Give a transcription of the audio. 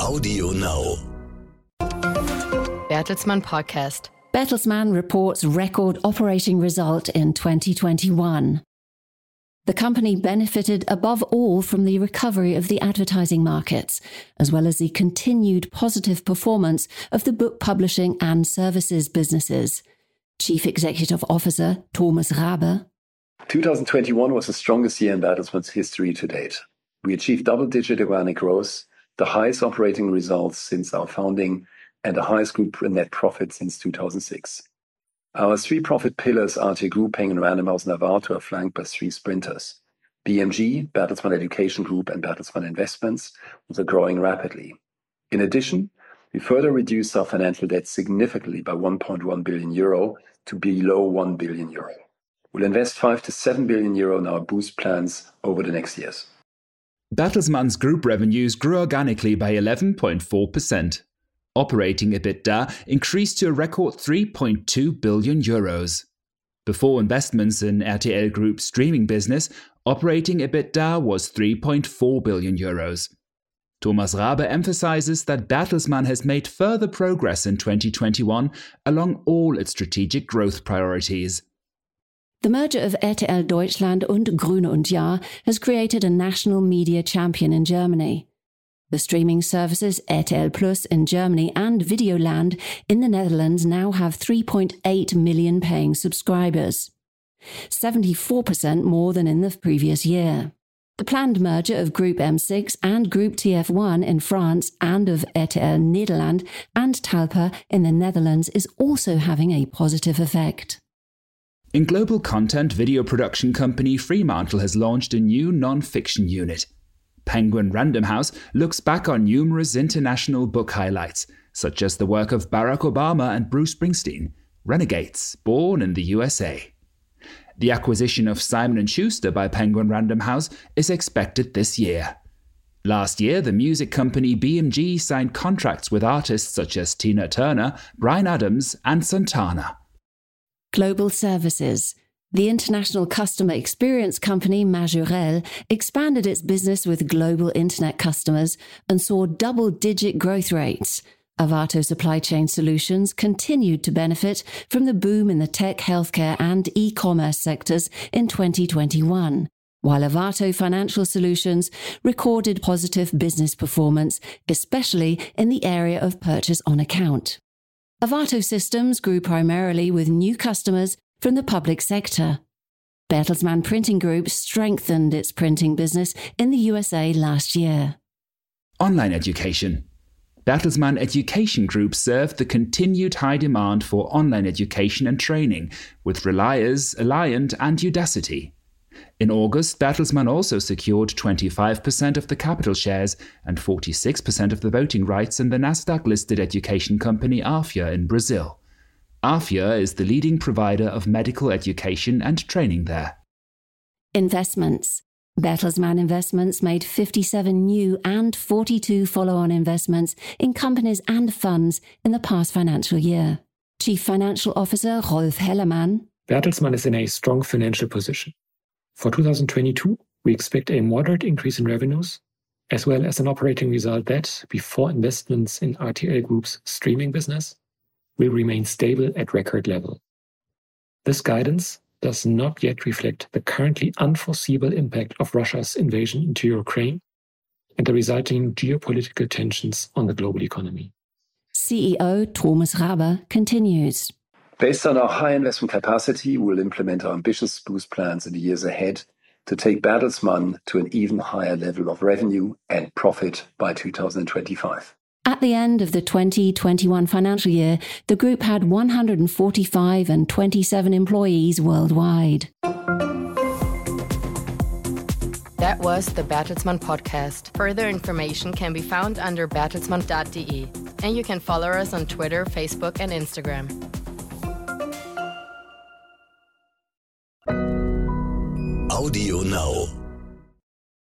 Audio Now. Bertelsmann Podcast. Bertelsmann reports record operating result in 2021. The company benefited above all from the recovery of the advertising markets, as well as the continued positive performance of the book publishing and services businesses. Chief Executive Officer Thomas Rabe. 2021 was the strongest year in Bertelsmann's history to date. We achieved double-digit organic growth, the highest operating results since our founding, and the highest group net profit since 2006. Our three profit pillars, RTL Group, Penguin Random House, Arvato, are flanked by three sprinters. BMG, Bertelsmann Education Group, and Bertelsmann Investments, which are growing rapidly. In addition, we further reduced our financial debt significantly by 1.1 billion euro to below 1 billion euro. We'll invest 5 billion-7 billion euro in our boost plans over the next years. Bertelsmann's group revenues grew organically by 11.4%. Operating EBITDA increased to a record 3.2 billion euros. Before investments in RTL Group's streaming business, operating EBITDA was 3.4 billion euros. Thomas Rabe emphasizes that Bertelsmann has made further progress in 2021 along all its strategic growth priorities. The merger of RTL Deutschland und Gruner und Jahr has created a national media champion in Germany. The streaming services RTL Plus in Germany and Videoland in the Netherlands now have 3.8 million paying subscribers, 74% more than in the previous year. The planned merger of Group M6 and Group TF1 in France and of RTL Nederland and Talpa in the Netherlands is also having a positive effect. In global content video production company Fremantle has launched a new non-fiction unit. Penguin Random House looks back on numerous international book highlights, such as the work of Barack Obama and Bruce Springsteen, Renegades, born in the USA. The acquisition of Simon & Schuster by Penguin Random House is expected this year. Last year, the music company BMG signed contracts with artists such as Tina Turner, Bryan Adams, and Santana. Global Services. The international customer experience company Majorel expanded its business with global internet customers and saw double digit growth rates. Arvato Supply Chain Solutions continued to benefit from the boom in the tech, healthcare, and e commerce sectors in 2021, while Arvato Financial Solutions recorded positive business performance, especially in the area of purchase on account. Arvato Systems grew primarily with new customers from the public sector. Bertelsmann Printing Group strengthened its printing business in the USA last year. Online education. Bertelsmann Education Group served the continued high demand for online education and training with Relias, Alliant, and Udacity. In August, Bertelsmann also secured 25% of the capital shares and 46% of the voting rights in the Nasdaq listed education company Afya in Brazil. Afya is the leading provider of medical education and training there. Investments. Bertelsmann Investments made 57 new and 42 follow on investments in companies and funds in the past financial year. Chief Financial Officer Rolf Hellermann. Bertelsmann is in a strong financial position. For 2022, we expect a moderate increase in revenues, as well as an operating result that, before investments in RTL Group's streaming business, will remain stable at record level. This guidance does not yet reflect the currently unforeseeable impact of Russia's invasion into Ukraine and the resulting geopolitical tensions on the global economy. CEO Thomas Rabe continues. Based on our high investment capacity, we'll implement our ambitious boost plans in the years ahead to take Bertelsmann to an even higher level of revenue and profit by 2025. At the end of the 2021 financial year, the group had 145 and 27 employees worldwide. That was the Bertelsmann podcast. Further information can be found under bertelsmann.de. And you can follow us on Twitter, Facebook, and Instagram. Now.